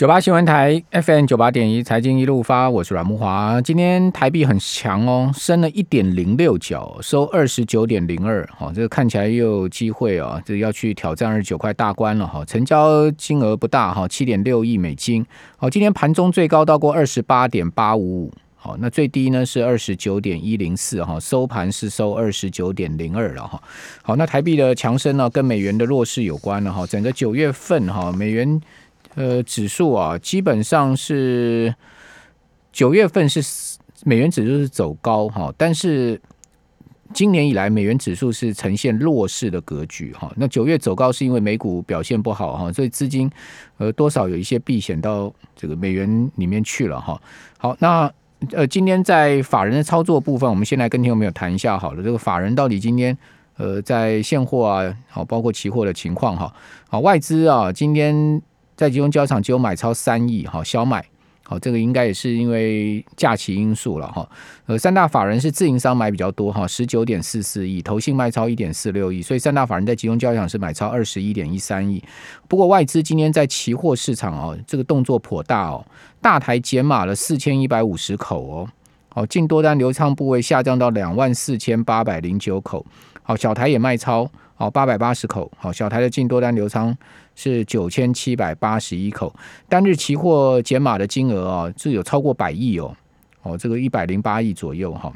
九八新闻台 FM 九八点一财经一路发，我是阮木华。今天台币很强哦，升了一点零六角，收二十九点零二。好，这个看起来又有机会哦，这要去挑战二十九块大关了哈。成交金额不大哈，七点六亿美金。好，今天盘中最高到过二十八点八五五。好，那最低呢是二十九点一零四哈，收盘是收二十九点零二了哈。好，那台币的强升呢，跟美元的弱势有关了哈。整个九月份哈，美元。呃，指数啊，基本上是九月份是美元指数是走高哈，但是今年以来美元指数是呈现弱势的格局哈。那九月走高是因为美股表现不好哈，所以资金呃多少有一些避险到这个美元里面去了哈。好，那呃今天在法人的操作部分，我们先来跟听众朋友谈一下好了，这个法人到底今天呃在现货啊，好包括期货的情况哈。好，外资啊今天。在集中交场只有买超三亿，哈，小买，好，这个应该也是因为假期因素了，哈。呃，三大法人是自营商买比较多，哈，十九点四四亿，投信卖超一点四六亿，所以三大法人在集中交易场是买超二十一点一三亿。不过外资今天在期货市场哦，这个动作颇大哦，大台减码了四千一百五十口哦，好，净多单流仓部位下降到两万四千八百零九口，好，小台也卖超。好，八百八十口。好，小台的净多单流仓是九千七百八十一口，单日期货减码的金额啊，是有超过百亿哦。哦，这个一百零八亿左右哈，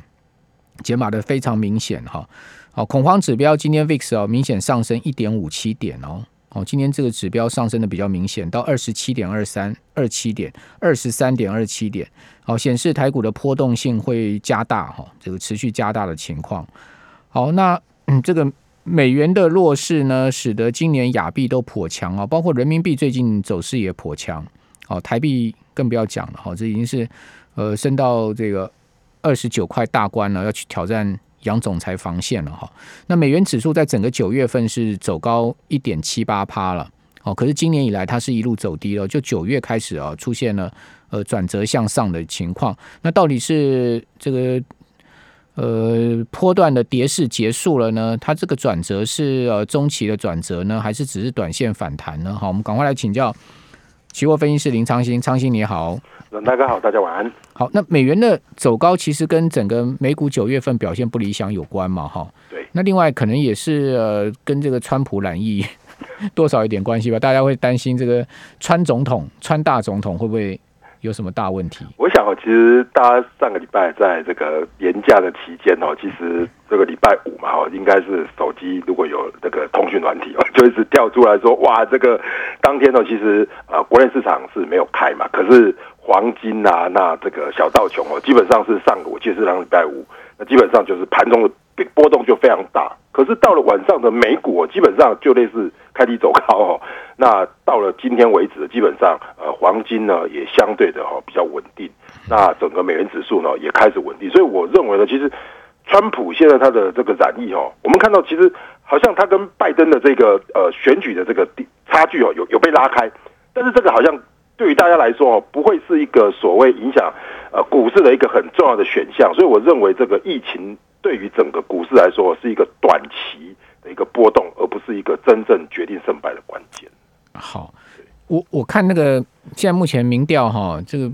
减码的非常明显哈。好，恐慌指标今天 VIX 哦明显上升一点五七点哦。哦，今天这个指标上升的比较明显，到二十七点二三二七点二十三点二七点。好，显示台股的波动性会加大哈，这个持续加大的情况。好，那嗯这个。美元的弱势呢，使得今年亚币都颇强啊，包括人民币最近走势也颇强。哦，台币更不要讲了，哈，这已经是呃升到这个二十九块大关了，要去挑战杨总裁防线了哈。那美元指数在整个九月份是走高一点七八趴了，哦，可是今年以来它是一路走低了，就九月开始啊出现了呃转折向上的情况。那到底是这个？呃，波段的跌势结束了呢？它这个转折是呃中期的转折呢，还是只是短线反弹呢？好，我们赶快来请教期货分析师林昌兴，昌兴你好，大家好，大家晚安。好，那美元的走高其实跟整个美股九月份表现不理想有关嘛？哈，对。那另外可能也是呃跟这个川普染疫 多少有点关系吧？大家会担心这个川总统、川大总统会不会？有什么大问题？我想哦，其实大家上个礼拜在这个年假的期间哦，其实这个礼拜五嘛哦，应该是手机如果有这个通讯软体哦，就一直跳出来说哇，这个当天呢，其实啊，国内市场是没有开嘛，可是黄金啊，那这个小道琼哦，基本上是上个我记得是上礼拜五，那基本上就是盘中的波动就非常大。可是到了晚上的美股，基本上就类似开低走高哦。那到了今天为止，基本上呃黄金呢也相对的哈比较稳定。那整个美元指数呢也开始稳定。所以我认为呢，其实川普现在他的这个染疫哦，我们看到其实好像他跟拜登的这个呃选举的这个差距哦有有被拉开。但是这个好像对于大家来说哦，不会是一个所谓影响呃股市的一个很重要的选项。所以我认为这个疫情。对于整个股市来说，是一个短期的一个波动，而不是一个真正决定胜败的关键。好，我我看那个现在目前民调哈，这个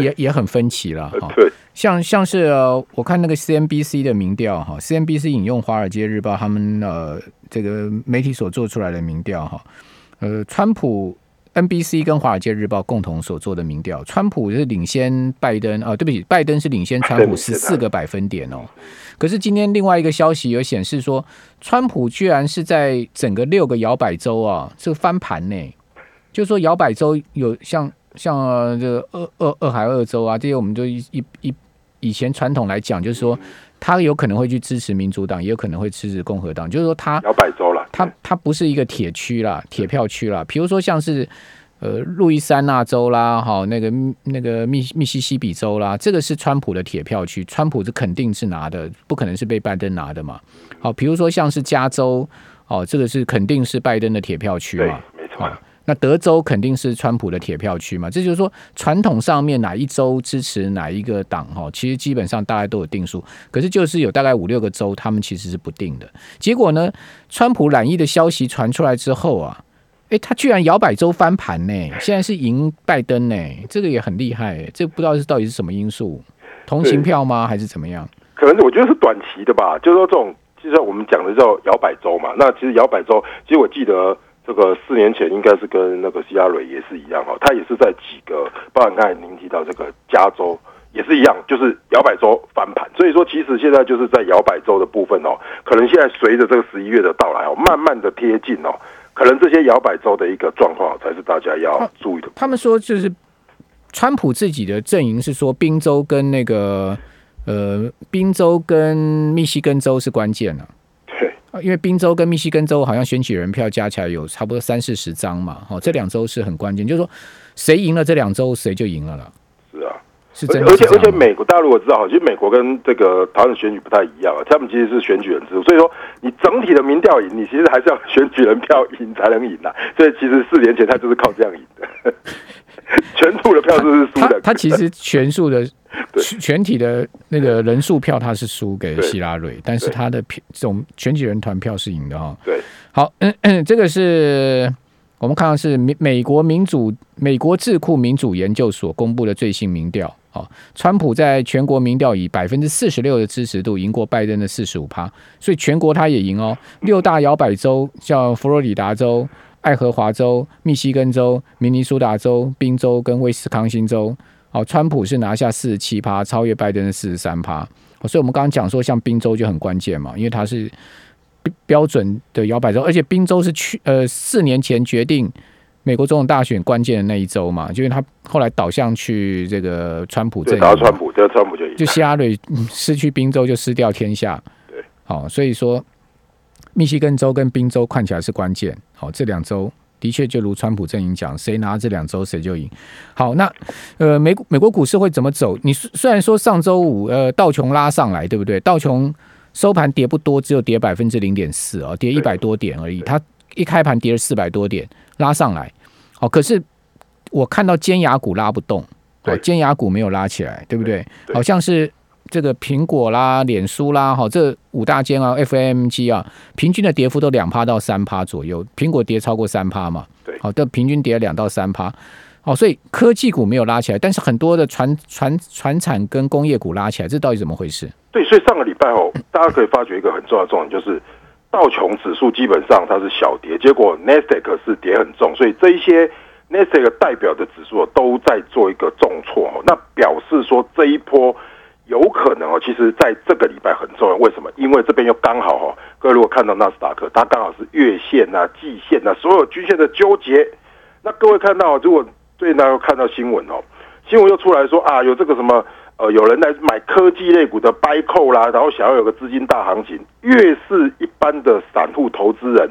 也也很分歧了哈。对，像像是我看那个 CNBC 的民调哈，CNBC 引用《华尔街日报》他们呃这个媒体所做出来的民调哈，呃，川普。NBC 跟《华尔街日报》共同所做的民调，川普是领先拜登啊，对不起，拜登是领先川普十四个百分点哦。可是今天另外一个消息有显示说，川普居然是在整个六个摇摆州啊，是翻盘呢。就说摇摆州有像像这个二二二海二州啊，这些我们就一一一以前传统来讲，就是说他有可能会去支持民主党，也有可能会支持共和党，就是说他摇摆州了。他他不是一个铁区啦，铁票区啦。比如说像是呃路易斯安那州啦，哈那个那个密密西西比州啦，这个是川普的铁票区，川普是肯定是拿的，不可能是被拜登拿的嘛。好，比如说像是加州，哦，这个是肯定是拜登的铁票区嘛，没错。那德州肯定是川普的铁票区嘛？这就是说，传统上面哪一州支持哪一个党哈，其实基本上大家都有定数。可是就是有大概五六个州，他们其实是不定的。结果呢，川普染疫的消息传出来之后啊，哎，他居然摇摆州翻盘呢，现在是赢拜登呢，这个也很厉害。这不知道是到底是什么因素，同情票吗，还是怎么样？可能我觉得是短期的吧，就是说这种，就像我们讲的叫摇摆州嘛。那其实摇摆州，其实我记得这个四年前应该是跟那个希拉蕊也是一样哈，他也是在几个，包含刚才您提到这个加州也是一样，就是摇摆州翻盘。所以说，其实现在就是在摇摆州的部分哦，可能现在随着这个十一月的到来哦，慢慢的贴近哦，可能这些摇摆州的一个状况才是大家要注意的。他们说就是川普自己的阵营是说宾州跟那个。呃，宾州跟密西根州是关键了，对，因为宾州跟密西根州好像选举人票加起来有差不多三四十张嘛，哦，这两周是很关键，就是说谁赢了这两周，谁就赢了了。是而且而且美国大家如果知道，其实美国跟这个台湾的选举不太一样啊，他们其实是选举人制度，所以说你整体的民调赢，你其实还是要选举人票赢才能赢的，所以其实四年前他就是靠这样赢的，全部的票数是输的，他 其实全数的。全体的那个人数票他是输给希拉蕊，但是他的票总选举人团票是赢的哈。对，好，嗯嗯，这个是我们看到是美美国民主美国智库民主研究所公布的最新民调啊，川普在全国民调以百分之四十六的支持度赢过拜登的四十五趴，所以全国他也赢哦。六大摇摆州像佛罗里达州、爱荷华州、密西根州、明尼苏达州、宾州跟威斯康星州。好，川普是拿下四十七趴，超越拜登的四十三趴。所以，我们刚刚讲说，像宾州就很关键嘛，因为它是标准的摇摆州，而且宾州是去呃四年前决定美国总统大选关键的那一周嘛，就因为他后来倒向去这个川普这，打川普，这川普就赢，就希拉里失去宾州就失掉天下。对，好，所以说密西根州跟宾州看起来是关键。好，这两州。的确，就如川普阵营讲，谁拿这两周谁就赢。好，那呃，美美国股市会怎么走？你虽然说上周五呃道琼拉上来，对不对？道琼收盘跌不多，只有跌百分之零点四啊，跌一百多点而已。它一开盘跌了四百多点，拉上来。好，可是我看到尖牙股拉不动，对，尖牙股没有拉起来，对不对？好像是。这个苹果啦、脸书啦，哈，这五大间啊，FMG 啊，平均的跌幅都两趴到三趴左右。苹果跌超过三趴嘛？对，好的，平均跌两到三趴。好，所以科技股没有拉起来，但是很多的船船船产跟工业股拉起来，这到底怎么回事？对，所以上个礼拜哦，大家可以发觉一个很重要的重点，就是道琼指数基本上它是小跌，结果 n e s t a q 是跌很重，所以这一些 n e s t a q 代表的指数都在做一个重挫，那表示说这一波。有可能哦，其实在这个礼拜很重要，为什么？因为这边又刚好哈，各位如果看到纳斯达克，它刚好是月线呐、季线呐，所有均线的纠结。那各位看到，如果最近大家看到新闻哦，新闻又出来说啊，有这个什么呃，有人来买科技类股的 buy call 啦，然后想要有个资金大行情，越是一般的散户投资人。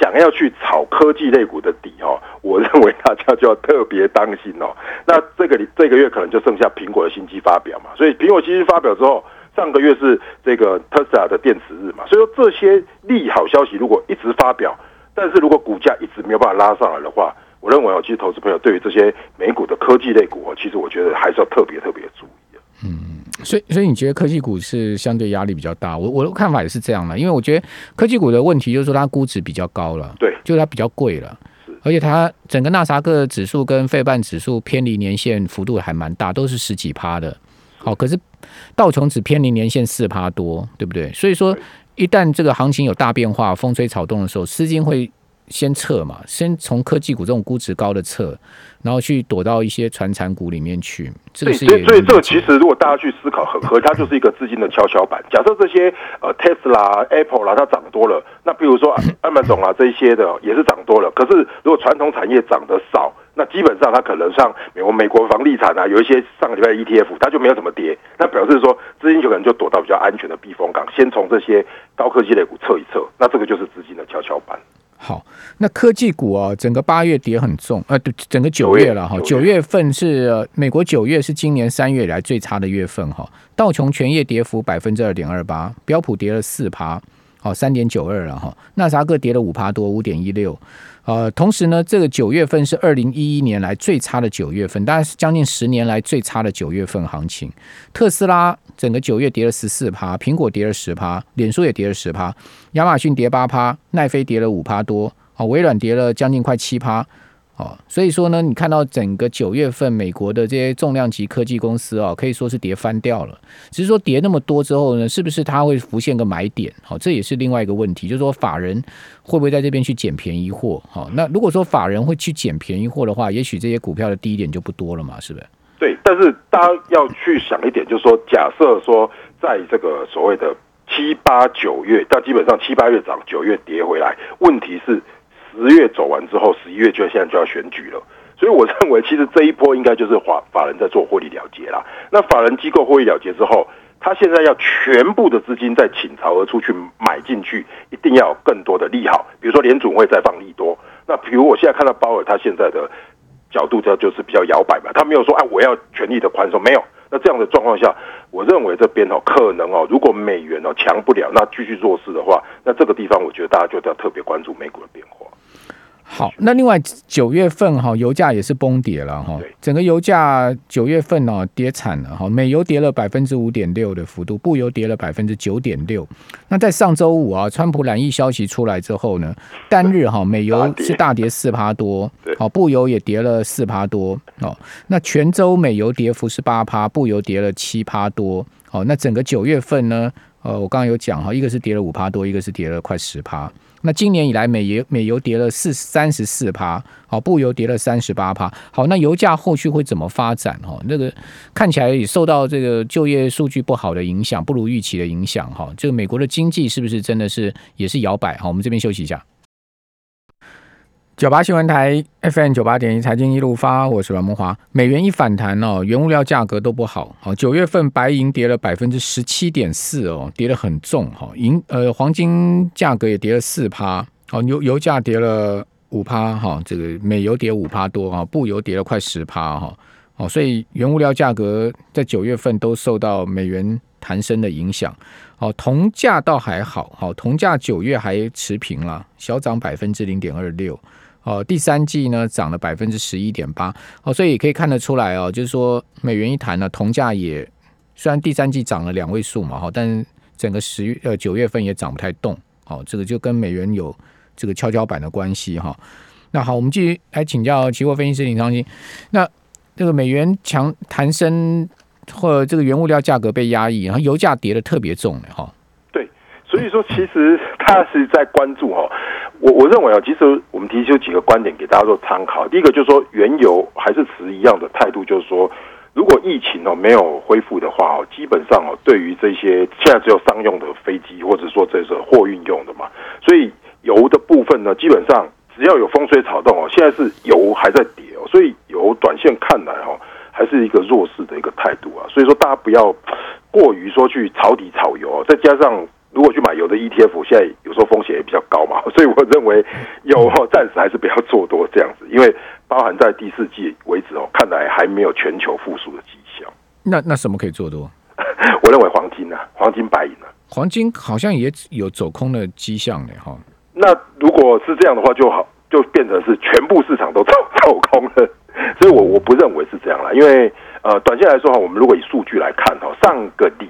想要去炒科技类股的底哦，我认为大家就要特别当心哦。那这个这个月可能就剩下苹果的新机发表嘛，所以苹果新机发表之后，上个月是这个特斯拉的电池日嘛，所以说这些利好消息如果一直发表，但是如果股价一直没有办法拉上来的话，我认为哦，其实投资朋友对于这些美股的科技类股，其实我觉得还是要特别特别注意。嗯。所以，所以你觉得科技股是相对压力比较大？我我的看法也是这样的，因为我觉得科技股的问题就是说它估值比较高了，对，就是它比较贵了，而且它整个纳萨克指数跟费半指数偏离年限幅度还蛮大，都是十几趴的。好，可是道琼只偏离年限四趴多，对不对？所以说，一旦这个行情有大变化、风吹草动的时候，资金会。先撤嘛，先从科技股这种估值高的撤，然后去躲到一些传产股里面去。这个是所以所以这个其实如果大家去思考，很合，它就是一个资金的跷跷板。假设这些呃 Tesla、Apple 啦，它涨多了，那比如说 Amazon 啊这一些的也是涨多了。可是如果传统产业涨得少，那基本上它可能像美国美国房地产啊，有一些上个礼拜 ETF 它就没有怎么跌，那表示说资金就可能就躲到比较安全的避风港，先从这些高科技类股撤一撤。那这个就是资金的跷跷板。好，那科技股啊，整个八月跌很重，呃，对，整个九月了哈，九月。份是美国九月是今年三月以来最差的月份哈，道琼全业跌幅百分之二点二八，标普跌了四趴，好三点九二了哈，纳斯达克跌了五趴多，五点一六。呃，同时呢，这个九月份是二零一一年来最差的九月份，大概是将近十年来最差的九月份行情。特斯拉整个九月跌了十四趴，苹果跌了十趴，脸书也跌了十趴，亚马逊跌八趴，奈飞跌了五趴多。哦，微软跌了将近快七趴。哦，所以说呢，你看到整个九月份美国的这些重量级科技公司啊，可以说是跌翻掉了。只是说跌那么多之后呢，是不是它会浮现个买点？好，这也是另外一个问题，就是说法人会不会在这边去捡便宜货？好，那如果说法人会去捡便宜货的话，也许这些股票的低点就不多了嘛，是不是？对，但是大家要去想一点，就是说，假设说在这个所谓的七八九月，但基本上七八月涨，九月跌回来，问题是。十月走完之后，十一月就现在就要选举了，所以我认为 其实这一波应该就是法法人在做获利了结啦。那法人机构获利了结之后，他现在要全部的资金再倾巢而出去买进去，一定要有更多的利好，比如说联总会再放利多。那比如我现在看到鲍尔他现在的角度，这就是比较摇摆嘛，他没有说哎我要全力的宽松，没有。那这样的状况下，我认为这边哦可能哦，如果美元哦强不了，那继续弱势的话，那这个地方我觉得大家就要特别关注美股的变化。好，那另外九月份哈，油价也是崩跌了哈，整个油价九月份呢跌惨了哈，美油跌了百分之五点六的幅度，布油跌了百分之九点六。那在上周五啊，川普染疫消息出来之后呢，单日哈 美油是大跌四趴多，好布油也跌了四趴多哦。那全州美油跌幅是八趴，布油跌了七趴多。好，那整个九月份呢，呃，我刚刚有讲哈，一个是跌了五趴多，一个是跌了快十趴。那今年以来，美油美油跌了四三十四趴，好，布油跌了三十八趴。好，那油价后续会怎么发展？哈，那个看起来也受到这个就业数据不好的影响，不如预期的影响。哈，这个美国的经济是不是真的是也是摇摆？哈，我们这边休息一下。九八新闻台 FM 九八点一财经一路发，我是阮梦华。美元一反弹哦，原物料价格都不好。好，九月份白银跌了百分之十七点四哦，跌得很重哈。银呃黄金价格也跌了四趴。哦，油油价跌了五趴哈，这个美油跌五趴多哈，布油跌了快十趴哈。哦，所以原物料价格在九月份都受到美元弹升的影响。哦，铜价倒还好，好，铜价九月还持平了，小涨百分之零点二六。哦，第三季呢涨了百分之十一点八，哦，所以也可以看得出来哦，就是说美元一弹呢，铜价也虽然第三季涨了两位数嘛，哈，但整个十月呃九月份也涨不太动，哦，这个就跟美元有这个跷跷板的关系哈。那好，我们继续来请教期货分析师林昌鑫，那这个美元强弹升或这个原物料价格被压抑，然后油价跌的特别重的哈。所以说其实他是在关注哈。我我认为啊，其实我们提出几个观点给大家做参考。第一个就是说，原油还是持一样的态度，就是说，如果疫情哦没有恢复的话哦，基本上哦，对于这些现在只有商用的飞机，或者说这是货运用的嘛，所以油的部分呢，基本上只要有风吹草动哦，现在是油还在跌哦，所以油短线看来哈，还是一个弱势的一个态度啊。所以说，大家不要过于说去炒底炒油啊，再加上。如果去买油的 ETF，现在有时候风险也比较高嘛，所以我认为油暂时还是不要做多这样子，因为包含在第四季为止哦，看来还没有全球复苏的迹象。那那什么可以做多？我认为黄金呢，黄金白银呢，黄金好像也有走空的迹象呢，哈。那如果是这样的话，就好就变成是全部市场都走走空了，所以我我不认为是这样啦，因为呃，短线来说哈，我们如果以数据来看哈，上个礼。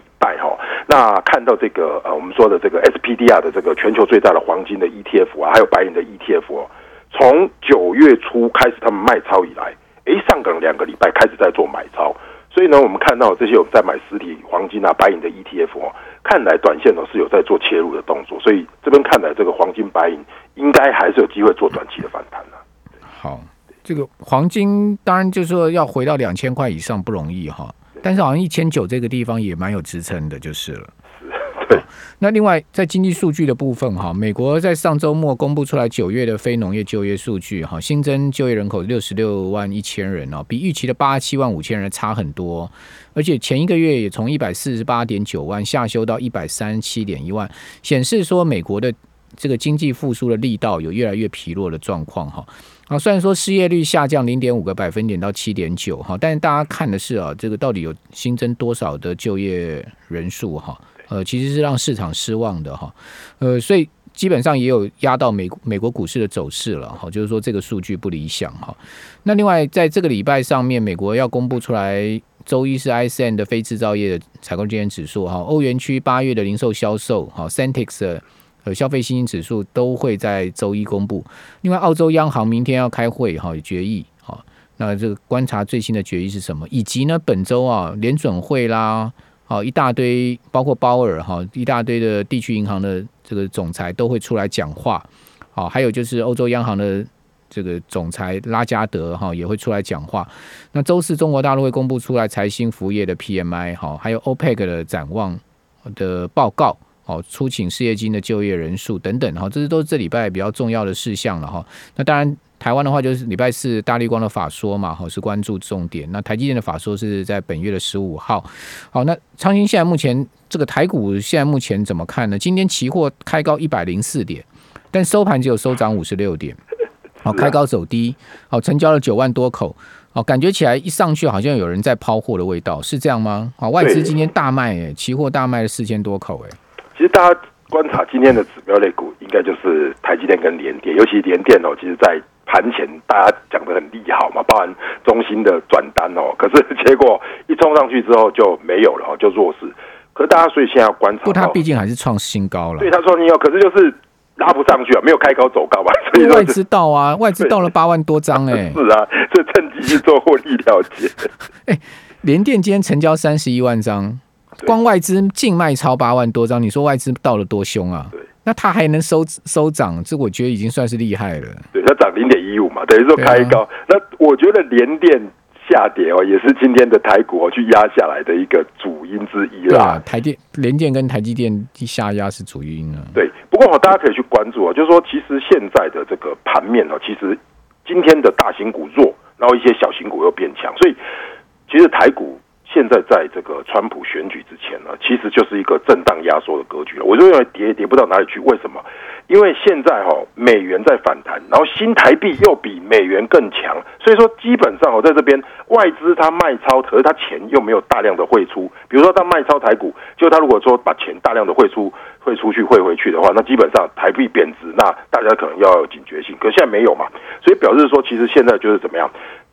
那看到这个呃，我们说的这个 SPDR 的这个全球最大的黄金的 ETF 啊，还有白银的 ETF 哦，从九月初开始他们卖超以来，哎，上个两个礼拜开始在做买超，所以呢，我们看到这些有在买实体黄金啊、白银的 ETF 哦，看来短线呢是有在做切入的动作，所以这边看来这个黄金、白银应该还是有机会做短期的反弹的。好，这个黄金当然就是说要回到两千块以上不容易哈。但是好像一千九这个地方也蛮有支撑的，就是了。对。那另外在经济数据的部分哈，美国在上周末公布出来九月的非农业就业数据哈，新增就业人口六十六万一千人哦，比预期的八十七万五千人差很多。而且前一个月也从一百四十八点九万下修到一百三十七点一万，显示说美国的这个经济复苏的力道有越来越疲弱的状况哈。啊，虽然说失业率下降零点五个百分点到七点九哈，但是大家看的是啊，这个到底有新增多少的就业人数哈？呃，其实是让市场失望的哈。呃，所以基本上也有压到美美国股市的走势了哈，就是说这个数据不理想哈。那另外在这个礼拜上面，美国要公布出来，周一是 ISM 的非制造业的采购经验指数哈，欧元区八月的零售销售哈 c e n t i x 呃消费信心指数都会在周一公布。另外，澳洲央行明天要开会哈，决议哈。那这个观察最新的决议是什么？以及呢，本周啊联准会啦，好一大堆，包括鲍尔哈，一大堆的地区银行的这个总裁都会出来讲话。好，还有就是欧洲央行的这个总裁拉加德哈也会出来讲话。那周四中国大陆会公布出来财新服务业的 PMI 哈，还有 OPEC 的展望的报告。哦，出请失业金的就业人数等等，哈，这些都是这礼拜比较重要的事项了哈。那当然，台湾的话就是礼拜四大立光的法说嘛，哈，是关注重点。那台积电的法说是在本月的十五号。好，那昌兴现在目前这个台股现在目前怎么看呢？今天期货开高一百零四点，但收盘只有收涨五十六点。好，开高走低，好，成交了九万多口。哦，感觉起来一上去好像有人在抛货的味道，是这样吗？好，外资今天大卖，哎，期货大卖了四千多口，哎。其实大家观察今天的指标类股，应该就是台积电跟联电，尤其联电哦，其实在盘前大家讲的很利好嘛，包含中心的转单哦，可是结果一冲上去之后就没有了哦，就弱势。可是大家所以现在要观察，不，它毕竟还是创新高了。对，它创新高，可是就是拉不上去啊，没有开高走高嘛。所以外资到啊，外资到了八万多张哎。是啊，这趁机去做获利了结。哎，联电今天成交三十一万张。光外资净卖超八万多张，你说外资到了多凶啊？对，那它还能收收涨，这我觉得已经算是厉害了。对，它涨零点一五嘛，等于说开高。那我觉得连电下跌哦，也是今天的台股哦去压下来的一个主因之一啦。台电、联电跟台积电下压是主因啊。对，不过大家可以去关注啊，就是说，其实现在的这个盘面哦，其实今天的大型股弱，然后一些小型股又变强，所以其实台股。现在在这个川普选举之前呢，其实就是一个震荡压缩的格局了。我就认为跌跌不到哪里去。为什么？因为现在哈美元在反弹，然后新台币又比美元更强，所以说基本上哦在这边外资它卖超，可是它钱又没有大量的汇出。比如说它卖超台股，就它如果说把钱大量的汇出汇出去汇回去的话，那基本上台币贬值，那大家可能要有警觉性。可现在没有嘛，所以表示说其实现在就是怎么样？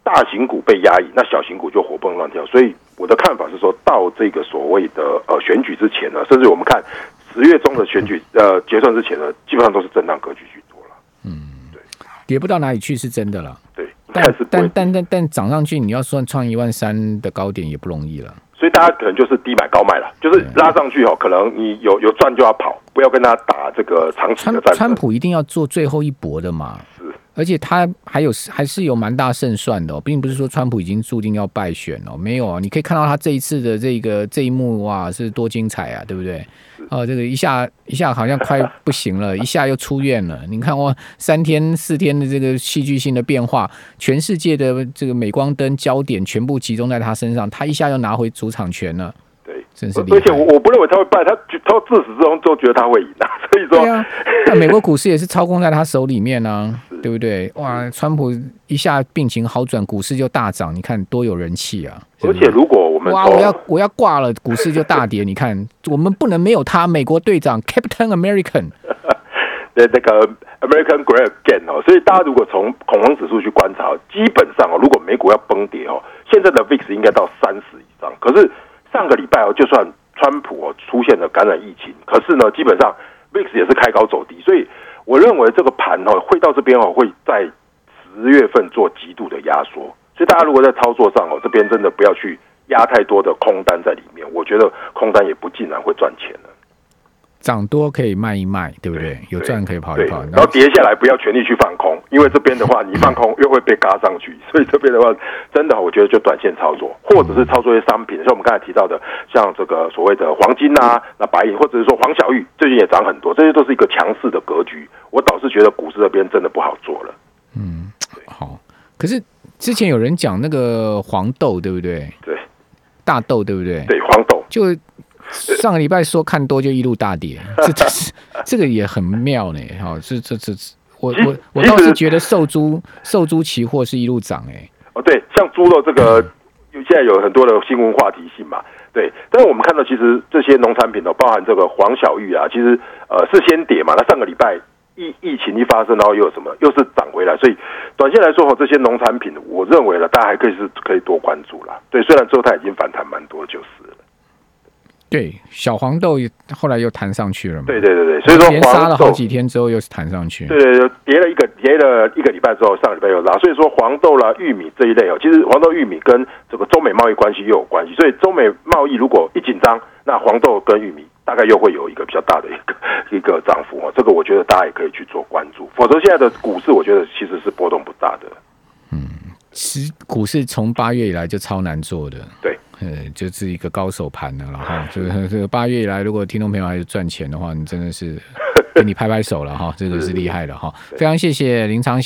大型股被压抑，那小型股就活蹦乱跳。所以我的看法是说，到这个所谓的呃选举之前呢，甚至我们看十月中的选举呃结算之前呢，基本上都是震荡格局居多了。嗯，对，跌不到哪里去是真的了。对，但但但但但涨上去，你要算创一万三的高点也不容易了。所以大家可能就是低买高卖了，就是拉上去哦，可能你有有赚就要跑，不要跟他打这个长期的战。川普一定要做最后一搏的嘛。而且他还有还是有蛮大胜算的，并不是说川普已经注定要败选哦，没有啊，你可以看到他这一次的这个这一幕哇，是多精彩啊，对不对？哦，这个一下一下好像快不行了，一下又出院了。你看哇，三天四天的这个戏剧性的变化，全世界的这个镁光灯焦点全部集中在他身上，他一下又拿回主场权了。真是而且我我不认为他会败，他他自始至终都觉得他会赢啊，所以说，那美国股市也是操控在他手里面呢，对不对？哇，川普一下病情好转，股市就大涨，你看多有人气啊！而且如果我们哇，我要我要挂了，股市就大跌，你看我们不能没有他，美国队长 Captain American 的那个 American Great Again 哦，所以大家如果从恐慌指数去观察，基本上哦，如果美股要崩跌哦，现在的 VIX 应该到三十以上，可是。上个礼拜哦，就算川普哦出现了感染疫情，可是呢，基本上 VIX 也是开高走低，所以我认为这个盘哦会到这边哦会在十月份做极度的压缩，所以大家如果在操作上哦这边真的不要去压太多的空单在里面，我觉得空单也不尽然会赚钱的。涨多可以卖一卖，对不对？有赚可以跑一跑，然后跌下来不要全力去放空，因为这边的话你放空又会被嘎上去，所以这边的话真的我觉得就短线操作，或者是操作一些商品，像我们刚才提到的，像这个所谓的黄金啊，那白银，或者是说黄小玉最近也涨很多，这些都是一个强势的格局。我倒是觉得股市这边真的不好做了。嗯，好。可是之前有人讲那个黄豆，对不对？对，大豆，对不对？对，黄豆就。上个礼拜说看多就一路大跌，这这是这个也很妙呢。哈，这这这我我我倒是觉得瘦猪瘦猪期货是一路涨哎。哦，对，像猪肉这个，现在有很多的新闻话题性嘛。对，但是我们看到其实这些农产品哦，包含这个黄小玉啊，其实呃是先跌嘛。那上个礼拜疫疫情一发生，然后又有什么又是涨回来，所以短线来说哈，这些农产品，我认为呢，大家还可以是可以多关注啦。对，虽然之后它已经反弹蛮多，就是了。对，小黄豆后来又弹上去了嘛。对对对对，所以说连杀了好黄豆几天之后又是弹上去。对对对，跌了一个跌了一个礼拜之后，上礼拜又拉，所以说黄豆啦、玉米这一类哦，其实黄豆、玉米跟这个中美贸易关系又有关系，所以中美贸易如果一紧张，那黄豆跟玉米大概又会有一个比较大的一个一个涨幅哦，这个我觉得大家也可以去做关注，否则现在的股市我觉得其实是波动不大的。嗯其实股市从八月以来就超难做的，对，呃，就是一个高手盘的了哈。这个 这个八月以来，如果听众朋友还是赚钱的话，你真的是 给你拍拍手了哈，这个是厉害的哈。非常谢谢林长喜。